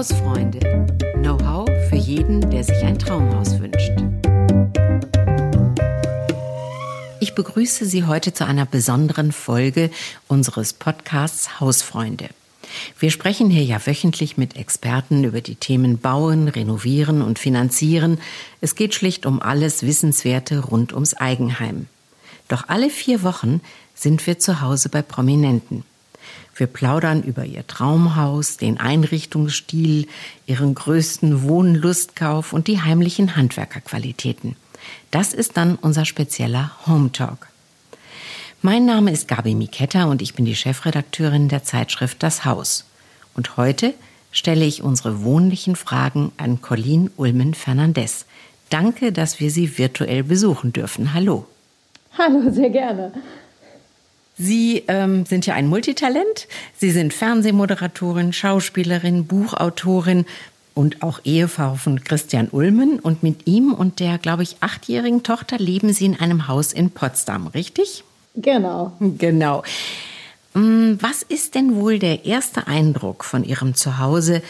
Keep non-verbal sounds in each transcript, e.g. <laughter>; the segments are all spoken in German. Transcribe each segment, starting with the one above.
Hausfreunde. Know-how für jeden, der sich ein Traumhaus wünscht. Ich begrüße Sie heute zu einer besonderen Folge unseres Podcasts Hausfreunde. Wir sprechen hier ja wöchentlich mit Experten über die Themen Bauen, Renovieren und Finanzieren. Es geht schlicht um alles Wissenswerte rund ums Eigenheim. Doch alle vier Wochen sind wir zu Hause bei Prominenten. Wir plaudern über ihr Traumhaus, den Einrichtungsstil, ihren größten Wohnlustkauf und die heimlichen Handwerkerqualitäten. Das ist dann unser spezieller Home Talk. Mein Name ist Gabi Miketta und ich bin die Chefredakteurin der Zeitschrift Das Haus. Und heute stelle ich unsere wohnlichen Fragen an Colleen Ulmen Fernandez. Danke, dass wir Sie virtuell besuchen dürfen. Hallo. Hallo, sehr gerne. Sie ähm, sind ja ein Multitalent. Sie sind Fernsehmoderatorin, Schauspielerin, Buchautorin und auch Ehefrau von Christian Ulmen. Und mit ihm und der, glaube ich, achtjährigen Tochter leben Sie in einem Haus in Potsdam, richtig? Genau. Genau. Mm, was ist denn wohl der erste Eindruck von Ihrem Zuhause,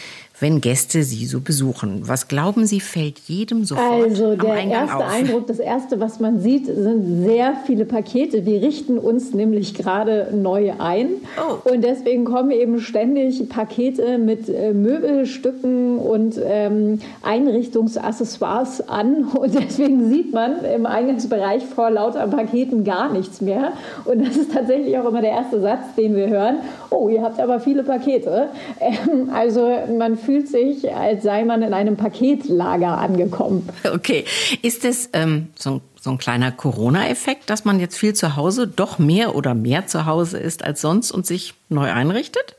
wenn Gäste Sie so besuchen? Was glauben Sie, fällt jedem sofort Also der Eingang erste auf? Eindruck, das erste, was man sieht, sind sehr viele Pakete. Wir richten uns nämlich gerade neu ein Oh. und deswegen kommen eben ständig Pakete mit äh, Möbelstücken und ähm, Einrichtungsaccessoires an <laughs> und deswegen sieht man im Eingangsbereich vor lauter Paketen gar nichts mehr und das ist tatsächlich auch immer der erste Satz, den wir hören. Oh, ihr habt aber viele Pakete. Ähm, also man fühlt sich, als sei man in einem Paketlager angekommen. Okay. Ist es ähm, so, so ein kleiner Corona-Effekt, dass man jetzt viel zu Hause, doch mehr oder mehr zu Hause ist als sonst und sich neu einrichtet?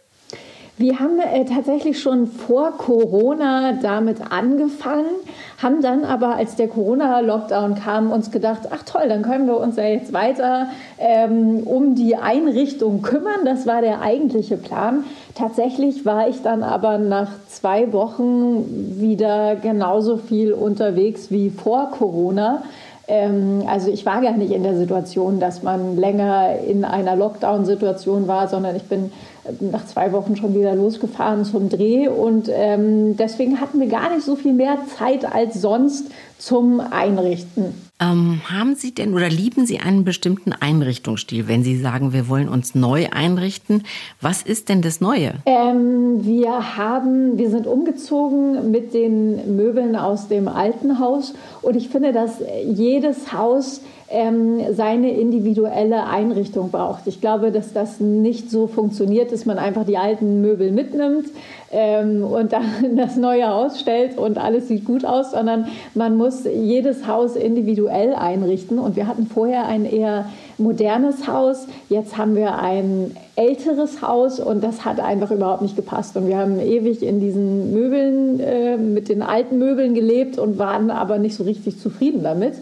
Wir haben äh, tatsächlich schon vor Corona damit angefangen, haben dann aber, als der Corona-Lockdown kam, uns gedacht, ach toll, dann können wir uns ja jetzt weiter ähm, um die Einrichtung kümmern. Das war der eigentliche Plan. Tatsächlich war ich dann aber nach zwei Wochen wieder genauso viel unterwegs wie vor Corona. Ähm, also ich war gar nicht in der Situation, dass man länger in einer Lockdown-Situation war, sondern ich bin nach zwei Wochen schon wieder losgefahren zum Dreh und ähm, deswegen hatten wir gar nicht so viel mehr Zeit als sonst zum Einrichten. Ähm, haben Sie denn oder lieben Sie einen bestimmten Einrichtungsstil, wenn Sie sagen, wir wollen uns neu einrichten? Was ist denn das Neue? Ähm, wir haben, wir sind umgezogen mit den Möbeln aus dem alten Haus und ich finde, dass jedes Haus ähm, seine individuelle Einrichtung braucht. Ich glaube, dass das nicht so funktioniert, dass man einfach die alten Möbel mitnimmt ähm, und dann <laughs> das neue Haus stellt und alles sieht gut aus, sondern man muss jedes Haus individuell einrichten. Und wir hatten vorher ein eher modernes Haus, jetzt haben wir ein älteres Haus und das hat einfach überhaupt nicht gepasst. Und wir haben ewig in diesen Möbeln, äh, mit den alten Möbeln gelebt und waren aber nicht so richtig zufrieden damit.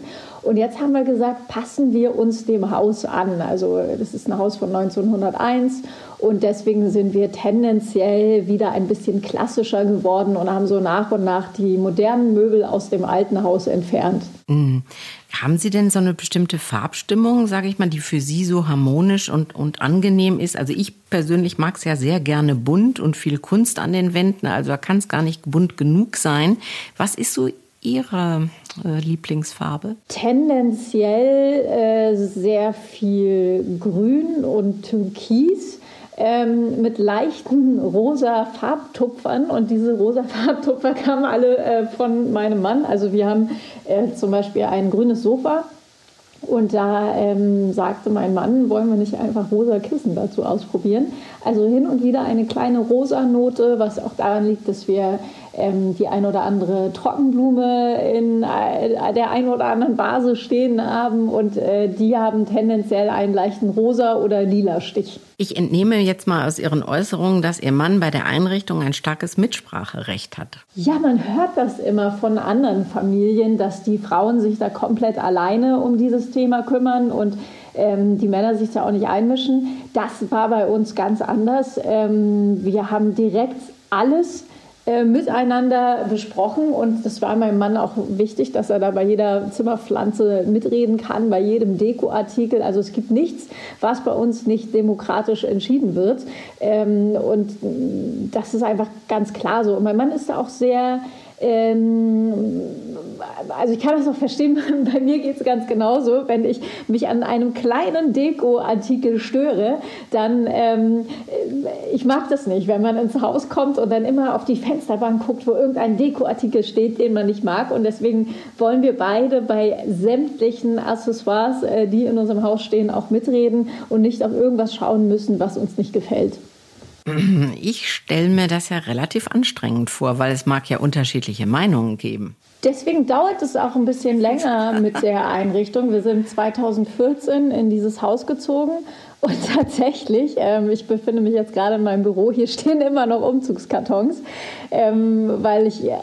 Und jetzt haben wir gesagt, passen wir uns dem Haus an. Also das ist ein Haus von 1901 und deswegen sind wir tendenziell wieder ein bisschen klassischer geworden und haben so nach und nach die modernen Möbel aus dem alten Haus entfernt. Mhm. Haben Sie denn so eine bestimmte Farbstimmung, sage ich mal, die für Sie so harmonisch und, und angenehm ist? Also ich persönlich mag es ja sehr gerne bunt und viel Kunst an den Wänden, also da kann es gar nicht bunt genug sein. Was ist so Ihre äh, Lieblingsfarbe? Tendenziell äh, sehr viel Grün und Türkis. Ähm, mit leichten rosa Farbtupfern und diese rosa <laughs> Farbtupfer kamen alle äh, von meinem Mann. Also wir haben äh, zum Beispiel ein grünes Sofa und da ähm, sagte mein Mann, wollen wir nicht einfach rosa Kissen dazu ausprobieren. Also hin und wieder eine kleine rosa Note, was auch daran liegt, dass wir ähm, die ein oder andere Trockenblume in äh, der ein oder anderen Vase stehen haben und äh, die haben tendenziell einen leichten rosa oder lila Stich. Ich entnehme jetzt mal aus Ihren Äußerungen, dass Ihr Mann bei der Einrichtung ein starkes Mitspracherecht hat. Ja, man hört das immer von anderen Familien, dass die Frauen sich da komplett alleine um dieses Thema kümmern und ähm, die Männer sich da auch nicht einmischen. Das war bei uns ganz anders. Ähm, wir haben direkt alles äh, miteinander besprochen und das war meinem Mann auch wichtig, dass er da bei jeder Zimmerpflanze mitreden kann, bei jedem Dekoartikel. Also es gibt nichts, was bei uns nicht demokratisch entschieden wird ähm, und das ist einfach ganz klar so. Und mein Mann ist da auch sehr ähm, also ich kann das auch verstehen, <laughs> bei mir geht es ganz genauso. Wenn ich mich an einem kleinen Deko-Artikel störe, dann, ähm, ich mag das nicht, wenn man ins Haus kommt und dann immer auf die Fensterbank guckt, wo irgendein Deko-Artikel steht, den man nicht mag. Und deswegen wollen wir beide bei sämtlichen Accessoires, äh, die in unserem Haus stehen, auch mitreden und nicht auf irgendwas schauen müssen, was uns nicht gefällt. Ich stelle mir das ja relativ anstrengend vor, weil es mag ja unterschiedliche Meinungen geben. Deswegen dauert es auch ein bisschen <laughs> länger mit der Einrichtung. Wir sind 2014 in dieses Haus gezogen und <laughs> tatsächlich, ähm, ich befinde mich jetzt gerade in meinem Büro, hier stehen immer noch Umzugskartons, ähm, weil ich äh,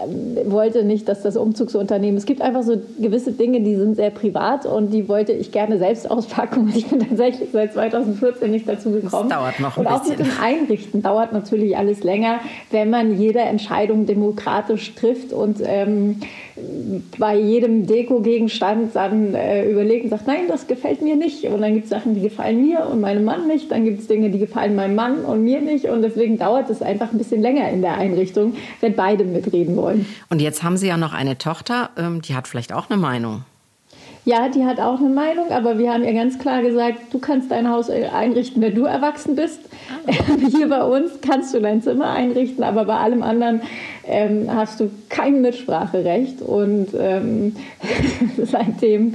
wollte nicht, dass das Umzugsunternehmen, es gibt einfach so gewisse Dinge, die sind sehr privat und die wollte ich gerne selbst <laughs> auspacken und ich bin tatsächlich seit 2014 nicht dazu gekommen. Das dauert noch ein und auch bisschen. mit dem Einrichten dauert natürlich alles länger, wenn man jede Entscheidung demokratisch trifft und ähm, bei jedem Deko-Gegenstand dann äh, überlegt und sagt, nein, das gefällt mir nicht. Und dann gibt es Sachen, die gefallen mir und meinem Mann nicht. Dann gibt es Dinge, die gefallen meinem Mann und mir nicht. Und deswegen dauert es einfach ein bisschen länger in der Einrichtung, wenn beide mitreden wollen. Und jetzt haben Sie ja noch eine Tochter, ähm, die hat vielleicht auch eine Meinung. Ja, die hat auch eine Meinung, aber wir haben ihr ganz klar gesagt, du kannst dein Haus einrichten, wenn du erwachsen bist. Ah. <laughs> Hier bei uns kannst du dein Zimmer einrichten, aber bei allem anderen ähm, hast du kein Mitspracherecht. Und ähm, <laughs> seitdem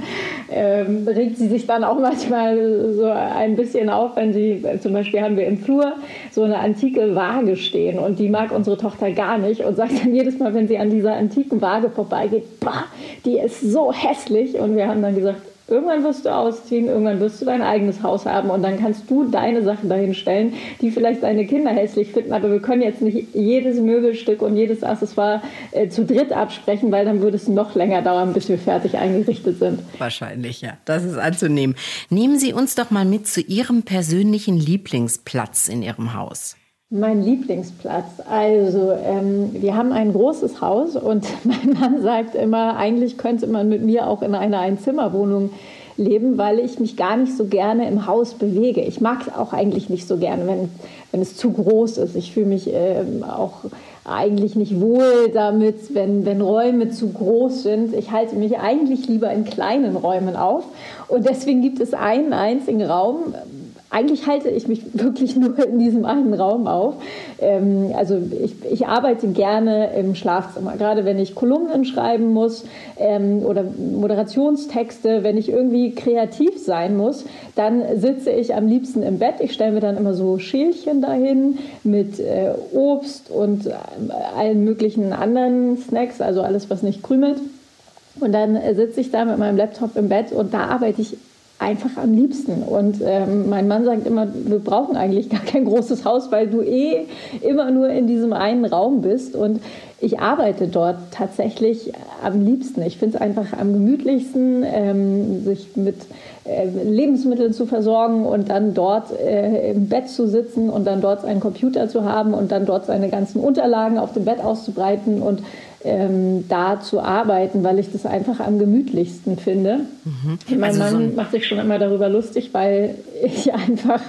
ähm, regt sie sich dann auch manchmal so ein bisschen auf, wenn sie, zum Beispiel haben wir im Flur so eine antike Waage stehen und die mag unsere Tochter gar nicht und sagt dann jedes Mal, wenn sie an dieser antiken Waage vorbeigeht, bah, die ist so hässlich. Und wir haben dann gesagt, Irgendwann wirst du ausziehen, irgendwann wirst du dein eigenes Haus haben und dann kannst du deine Sachen dahin stellen, die vielleicht deine Kinder hässlich finden. Aber wir können jetzt nicht jedes Möbelstück und jedes Accessoire äh, zu dritt absprechen, weil dann würde es noch länger dauern, bis wir fertig eingerichtet sind. Wahrscheinlich, ja. Das ist anzunehmen. Nehmen Sie uns doch mal mit zu Ihrem persönlichen Lieblingsplatz in Ihrem Haus. Mein Lieblingsplatz. Also, ähm, wir haben ein großes Haus und <laughs> mein Mann sagt immer, eigentlich könnte man mit mir auch in einer Einzimmerwohnung leben, weil ich mich gar nicht so gerne im Haus bewege. Ich mag es auch eigentlich nicht so gerne, wenn, wenn es zu groß ist. Ich fühle mich ähm, auch eigentlich nicht wohl damit, wenn, wenn Räume zu groß sind. Ich halte mich eigentlich lieber in kleinen Räumen auf. Und deswegen gibt es einen einzigen Raum, eigentlich halte ich mich <laughs> wirklich nur in diesem einen Raum auf. Ähm, also ich, ich, arbeite gerne im Schlafzimmer, gerade wenn ich Kolumnen schreiben muss ähm, oder Moderationstexte, wenn ich irgendwie kreativ sein muss, dann sitze ich am liebsten im Bett. Ich stelle mir dann immer so Schälchen dahin mit äh, Obst und äh, allen möglichen anderen Snacks, also alles, was nicht krümelt. Und dann sitze ich da mit meinem Laptop im Bett und da arbeite ich einfach am liebsten. Und ähm, mein Mann sagt immer, wir brauchen eigentlich gar kein großes Haus, weil du eh immer nur in diesem einen Raum bist. Und ich arbeite dort tatsächlich am liebsten. Ich finde es einfach am gemütlichsten, ähm, sich mit äh, Lebensmitteln zu versorgen und dann dort äh, im Bett zu sitzen und dann dort einen Computer zu haben und dann dort seine ganzen Unterlagen auf dem Bett auszubreiten und ähm, da zu arbeiten, weil ich das einfach am gemütlichsten finde. Mhm. Mein also Mann so macht sich schon immer darüber lustig, weil ich einfach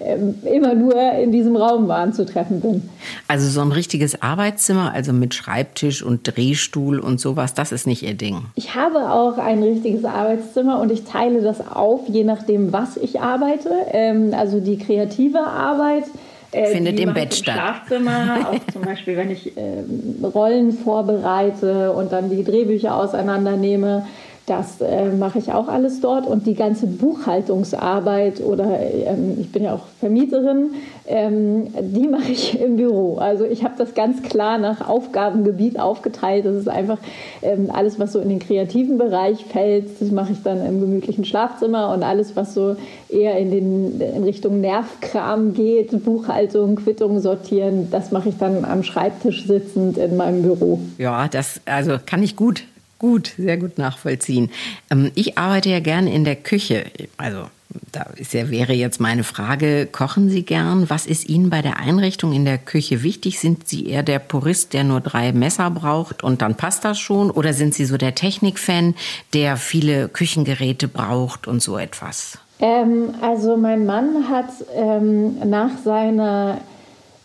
ähm, immer nur in diesem Raum anzutreffen bin. Also so ein richtiges Arbeitszimmer, also mit Schreibtisch und Drehstuhl und sowas, das ist nicht Ihr Ding. Ich habe auch ein richtiges Arbeitszimmer und ich teile das auf, je nachdem, was ich arbeite. Ähm, also die kreative Arbeit äh, findet im Bett statt. Schlafzimmer, <laughs> auch zum Beispiel, wenn ich äh, Rollen vorbereite und dann die Drehbücher auseinandernehme. Das äh, mache ich auch alles dort und die ganze Buchhaltungsarbeit oder ähm, ich bin ja auch Vermieterin, ähm, die mache ich <laughs> im Büro. Also ich habe das ganz klar nach Aufgabengebiet aufgeteilt. Das ist einfach ähm, alles, was so in den kreativen Bereich fällt, das mache ich dann im gemütlichen Schlafzimmer und alles, was so eher in, den, in Richtung Nervkram geht, Buchhaltung, Quittung sortieren, das mache ich dann am Schreibtisch sitzend in meinem Büro. Ja, das also kann ich gut gut, sehr gut nachvollziehen. Ähm, ich arbeite ja gerne in der Küche. Also Da ist ja, wäre jetzt meine Frage, kochen Sie gern? Was ist Ihnen bei der Einrichtung in der Küche wichtig? Sind Sie eher der Purist, der nur drei Messer braucht und dann passt das schon? Oder sind Sie so der Technikfan, der viele Küchengeräte braucht und so etwas? Ähm, also mein Mann hat ähm, nach seiner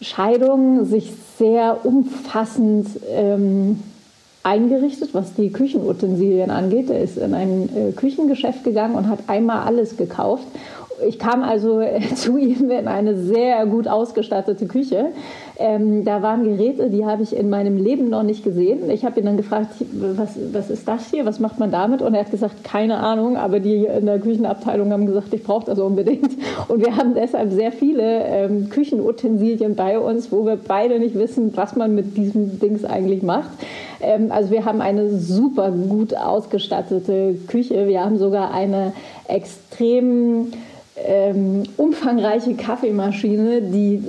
Scheidung sich sehr umfassend ähm, eingerichtet, was die Küchenutensilien angeht. Er ist in ein äh, Küchengeschäft gegangen und hat einmal alles gekauft ich kam also <laughs> zu ihm in eine sehr gut ausgestattete Küche. Ähm, da waren Geräte, die habe ich in meinem Leben noch nicht gesehen. Ich habe ihn dann gefragt, was, was ist das hier, was macht man damit? Und er hat gesagt, keine Ahnung, aber die in der Küchenabteilung haben gesagt, ich brauche das unbedingt. <laughs> Und wir haben deshalb sehr viele ähm, Küchenutensilien bei uns, wo wir beide nicht wissen, was man mit diesem Dings eigentlich macht. Ähm, also wir haben eine super gut ausgestattete Küche. Wir haben sogar eine extrem ähm, umfangreiche Kaffeemaschine, die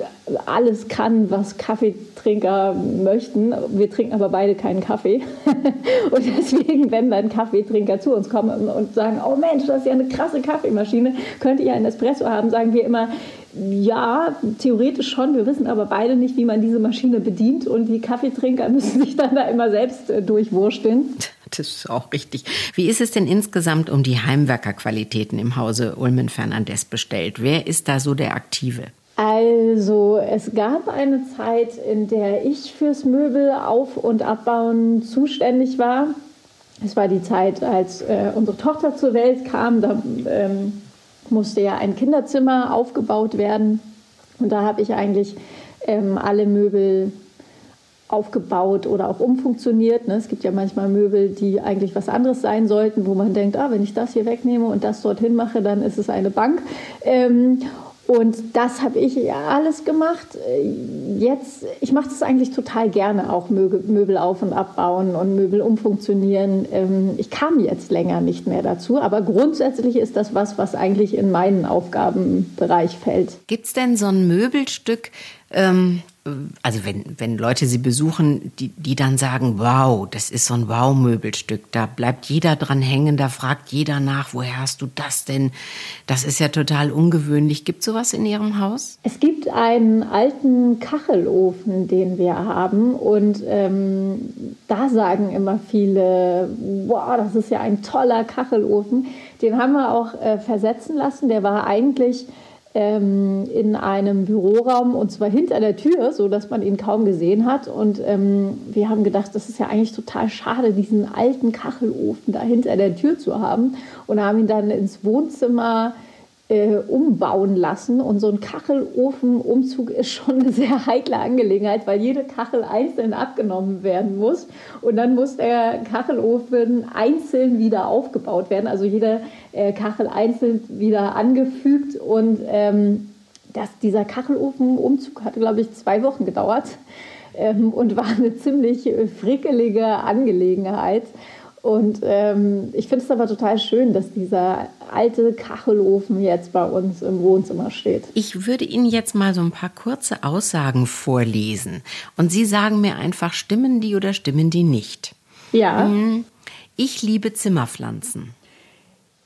alles kann, was Kaffeetrinker möchten. Wir trinken aber beide keinen Kaffee. <laughs> und deswegen, wenn dann Kaffeetrinker zu uns kommen und sagen, oh Mensch, das ist ja eine krasse Kaffeemaschine, könnt ihr einen Espresso haben, sagen wir immer, ja, theoretisch schon. Wir wissen aber beide nicht, wie man diese Maschine bedient und die Kaffeetrinker <laughs> müssen sich dann da immer selbst äh, durchwursteln. Das ist auch richtig. Wie ist es denn insgesamt um die Heimwerkerqualitäten im Hause Ulmen Fernandes bestellt? Wer ist da so der Aktive? Also es gab eine Zeit, in der ich fürs Möbel auf- und abbauen zuständig war. Es war die Zeit, als äh, unsere Tochter zur Welt kam. Da ähm, musste ja ein Kinderzimmer aufgebaut werden. Und da habe ich eigentlich ähm, alle Möbel aufgebaut oder auch umfunktioniert. Ne? Es gibt ja manchmal Möbel, die eigentlich was anderes sein sollten, wo man denkt, ah, wenn ich das hier wegnehme und das dorthin mache, dann ist es eine Bank. Ähm, und das habe ich alles gemacht. Jetzt, ich mache das eigentlich total gerne, auch Möbel auf und abbauen und Möbel umfunktionieren. Ähm, ich kam jetzt länger nicht mehr dazu, aber grundsätzlich ist das was, was eigentlich in meinen Aufgabenbereich fällt. Gibt es denn so ein Möbelstück, ähm, also wenn, wenn Leute sie besuchen, die, die dann sagen, wow, das ist so ein Wow-Möbelstück, da bleibt jeder dran hängen, da fragt jeder nach, woher hast du das denn? Das ist ja total ungewöhnlich. Gibt es sowas in Ihrem Haus? Es gibt einen alten Kachelofen, den wir haben und ähm, da sagen immer viele, wow, das ist ja ein toller Kachelofen. Den haben wir auch äh, versetzen lassen. Der war eigentlich ähm, in einem Büroraum und zwar hinter der Tür, so dass man ihn kaum gesehen hat. Und ähm, wir haben gedacht, das ist ja eigentlich total schade, diesen alten Kachelofen da hinter der Tür zu haben und haben ihn dann ins Wohnzimmer äh, umbauen lassen. Und so ein Kachelofenumzug ist schon eine sehr heikle Angelegenheit, weil jede Kachel einzeln abgenommen werden muss. Und dann muss der Kachelofen einzeln wieder aufgebaut werden, also jede äh, Kachel einzeln wieder angefügt. Und ähm, das, dieser Kachelofenumzug hatte, glaube ich, zwei Wochen gedauert ähm, und war eine ziemlich frickelige Angelegenheit. Und ähm, ich finde es aber total schön, dass dieser alte Kachelofen jetzt bei uns im Wohnzimmer steht. Ich würde Ihnen jetzt mal so ein paar kurze Aussagen vorlesen. Und Sie sagen mir einfach, stimmen die oder stimmen die nicht? Ja. Hm, ich liebe Zimmerpflanzen.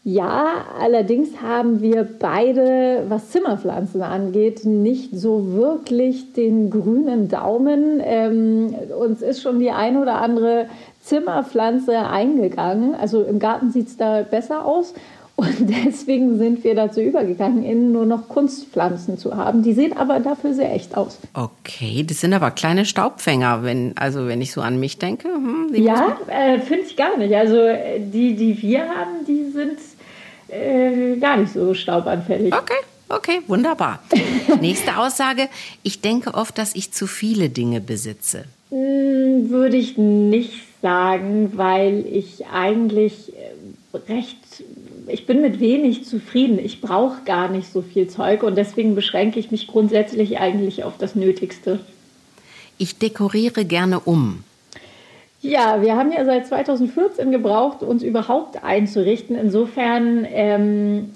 Ja, allerdings haben wir beide, was Zimmerpflanzen angeht, nicht so wirklich den grünen Daumen. Ähm, uns ist schon die ein oder andere Zimmerpflanze eingegangen. Also im Garten sieht es da besser aus. Und <laughs> deswegen sind wir dazu übergegangen, innen nur noch Kunstpflanzen zu haben. Die sehen aber dafür sehr echt aus. Okay, das sind aber kleine Staubfänger, wenn, also wenn ich so an mich denke. Hm, ja, äh, finde ich gar nicht. Also die, die wir haben, die sind äh, gar nicht so staubanfällig. Okay. Okay, wunderbar. <laughs> Nächste Aussage. Ich denke oft, dass ich zu viele Dinge besitze. Hm, würde ich nicht sagen, weil ich eigentlich äh, recht, ich bin mit wenig zufrieden. Ich brauche gar nicht so viel Zeug und deswegen beschränke ich mich grundsätzlich eigentlich auf das Nötigste. Ich dekoriere gerne um. Ja, wir haben ja seit 2014 gebraucht, uns überhaupt einzurichten. Insofern, ähm,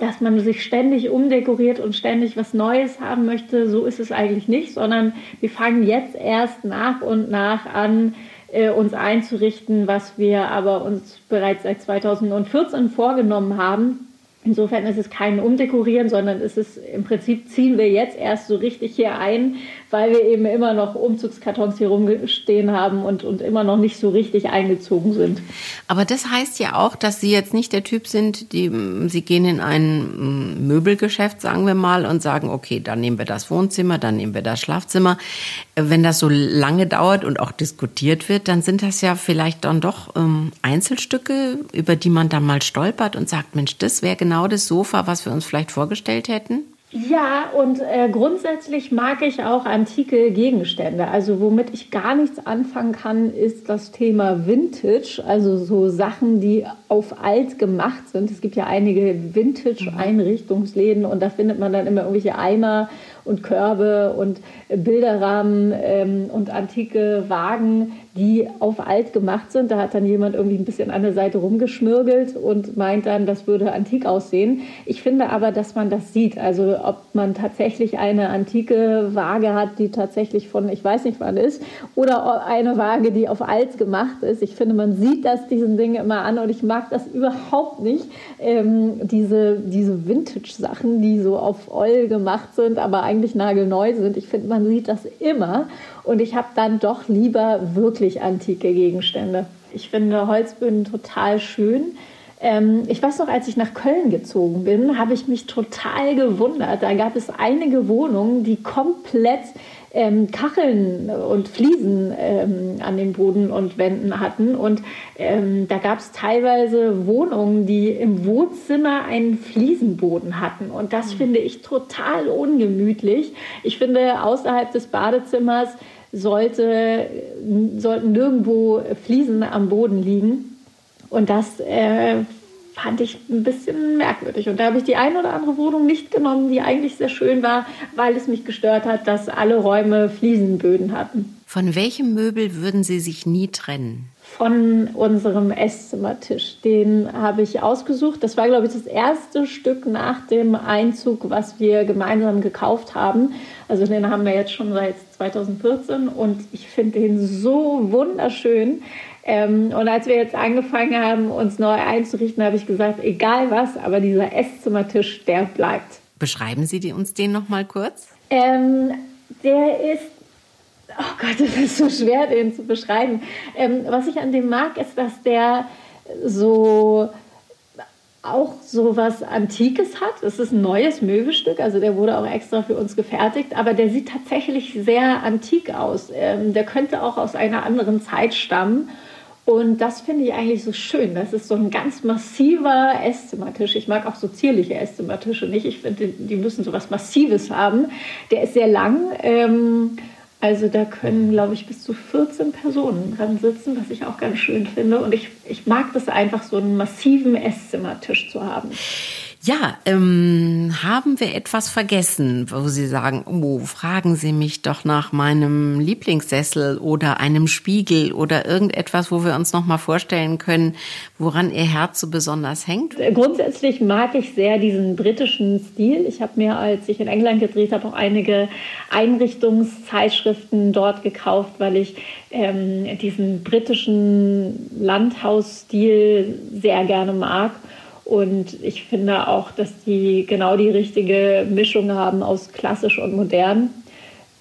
dass man sich ständig umdekoriert und ständig was Neues haben möchte, so ist es eigentlich nicht, sondern wir fangen jetzt erst nach und nach an, äh, uns einzurichten, was wir aber uns bereits seit 2014 vorgenommen haben. Insofern ist es kein Umdekorieren, sondern es ist im Prinzip ziehen wir jetzt erst so richtig hier ein, weil wir eben immer noch Umzugskartons hier rumstehen haben und, und immer noch nicht so richtig eingezogen sind. Aber das heißt ja auch, dass Sie jetzt nicht der Typ sind, die Sie gehen in ein mm, Möbelgeschäft, sagen wir mal, und sagen, okay, dann nehmen wir das Wohnzimmer, dann nehmen wir das Schlafzimmer. Wenn das so lange dauert und auch diskutiert wird, dann sind das ja vielleicht dann doch ähm, Einzelstücke, über die man dann mal stolpert und sagt, Mensch, das wäre genau das Sofa, was wir uns vielleicht vorgestellt hätten? Ja, und äh, grundsätzlich mag ich auch antike Gegenstände. Also womit ich gar nichts anfangen kann, ist das Thema Vintage, also so Sachen, die auf alt gemacht sind. Es gibt ja einige Vintage-Einrichtungsläden und da findet man dann immer irgendwelche Eimer und Körbe und Bilderrahmen ähm, und antike Wagen, die auf alt gemacht sind. Da hat dann jemand irgendwie ein bisschen an der Seite rumgeschmirgelt und meint dann, das würde antik aussehen. Ich finde aber, dass man das sieht. Also ob man tatsächlich eine antike Waage hat, die tatsächlich von, ich weiß nicht wann ist, oder eine Waage, die auf alt gemacht ist. Ich finde, man sieht das diesen Dingen immer an und ich mag das überhaupt nicht. Ähm, diese, diese Vintage-Sachen, die so auf Oll gemacht sind, aber eigentlich nagelneu sind. Ich finde, man sieht das immer. Und ich habe dann doch lieber wirklich antike Gegenstände. Ich finde Holzböden total schön. Ähm, ich weiß noch, als ich nach Köln gezogen bin, habe ich mich total gewundert. Da gab es einige Wohnungen, die komplett ähm, Kacheln und Fliesen ähm, an den Boden und Wänden hatten. Und ähm, da gab es teilweise Wohnungen, die im Wohnzimmer einen Fliesenboden hatten. Und das mhm. finde ich total ungemütlich. Ich finde, außerhalb des Badezimmers sollte, sollten nirgendwo Fliesen am Boden liegen. Und das äh, fand ich ein bisschen merkwürdig. Und da habe ich die eine oder andere Wohnung nicht genommen, die eigentlich sehr schön war, weil es mich gestört hat, dass alle Räume Fliesenböden hatten. Von welchem Möbel würden Sie sich nie trennen? Von unserem Esszimmertisch. Den habe ich ausgesucht. Das war, glaube ich, das erste Stück nach dem Einzug, was wir gemeinsam gekauft haben. Also den haben wir jetzt schon seit 2014 und ich finde den so wunderschön. Ähm, und als wir jetzt angefangen haben, uns neu einzurichten, habe ich gesagt, egal was, aber dieser Esszimmertisch, der bleibt. Beschreiben Sie uns den noch mal kurz? Ähm, der ist Oh Gott, das ist so schwer, den zu beschreiben. Ähm, was ich an dem mag, ist, dass der so auch so was Antikes hat. Es ist ein neues Möbelstück, also der wurde auch extra für uns gefertigt, aber der sieht tatsächlich sehr antik aus. Ähm, der könnte auch aus einer anderen Zeit stammen. Und das finde ich eigentlich so schön. Das ist so ein ganz massiver Esszimmertisch. Ich mag auch so zierliche Esszimmertische nicht. Ich finde, die müssen so was Massives haben. Der ist sehr lang. Ähm, also da können, glaube ich, bis zu 14 Personen dran sitzen, was ich auch ganz schön finde. Und ich, ich mag das einfach, so einen massiven Esszimmertisch zu haben. Ja, ähm, haben wir etwas vergessen, wo Sie sagen, oh, fragen Sie mich doch nach meinem Lieblingssessel oder einem Spiegel oder irgendetwas, wo wir uns noch mal vorstellen können, woran Ihr Herz so besonders hängt? Grundsätzlich mag ich sehr diesen britischen Stil. Ich habe mir, als ich in England gedreht habe, auch einige Einrichtungszeitschriften dort gekauft, weil ich ähm, diesen britischen Landhausstil sehr gerne mag. Und ich finde auch, dass die genau die richtige Mischung haben aus klassisch und modern.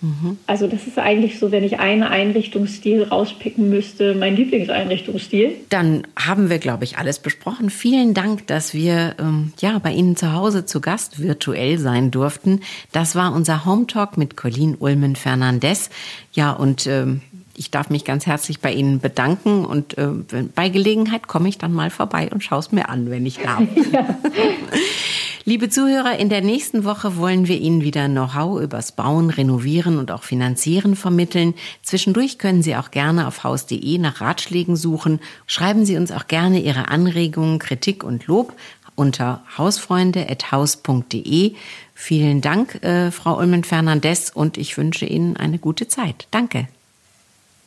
Mhm. Also das ist eigentlich so, wenn ich einen Einrichtungsstil rauspicken müsste, mein Lieblingseinrichtungsstil. Dann haben wir, glaube ich, alles besprochen. Vielen Dank, dass wir ähm, ja bei Ihnen zu Hause zu Gast virtuell sein durften. Das war unser Home Talk mit Colleen Ulmen Fernandez. Ja, und ähm, ich darf mich ganz herzlich bei Ihnen bedanken und äh, bei Gelegenheit komme ich dann mal vorbei und schaue es mir an, wenn ich darf. <laughs> Ja. <laughs> Liebe Zuhörer, in der nächsten Woche wollen wir Ihnen wieder Know-how übers Bauen, Renovieren und auch Finanzieren vermitteln. Zwischendurch können Sie auch gerne auf haus.de nach Ratschlägen suchen. Schreiben Sie uns auch gerne Ihre Anregungen, Kritik und Lob unter hausfreunde.haus.de. Vielen Dank, äh, Frau Ulmen Fernandez, und ich wünsche Ihnen eine gute Zeit. Danke.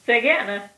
Sehr gerne.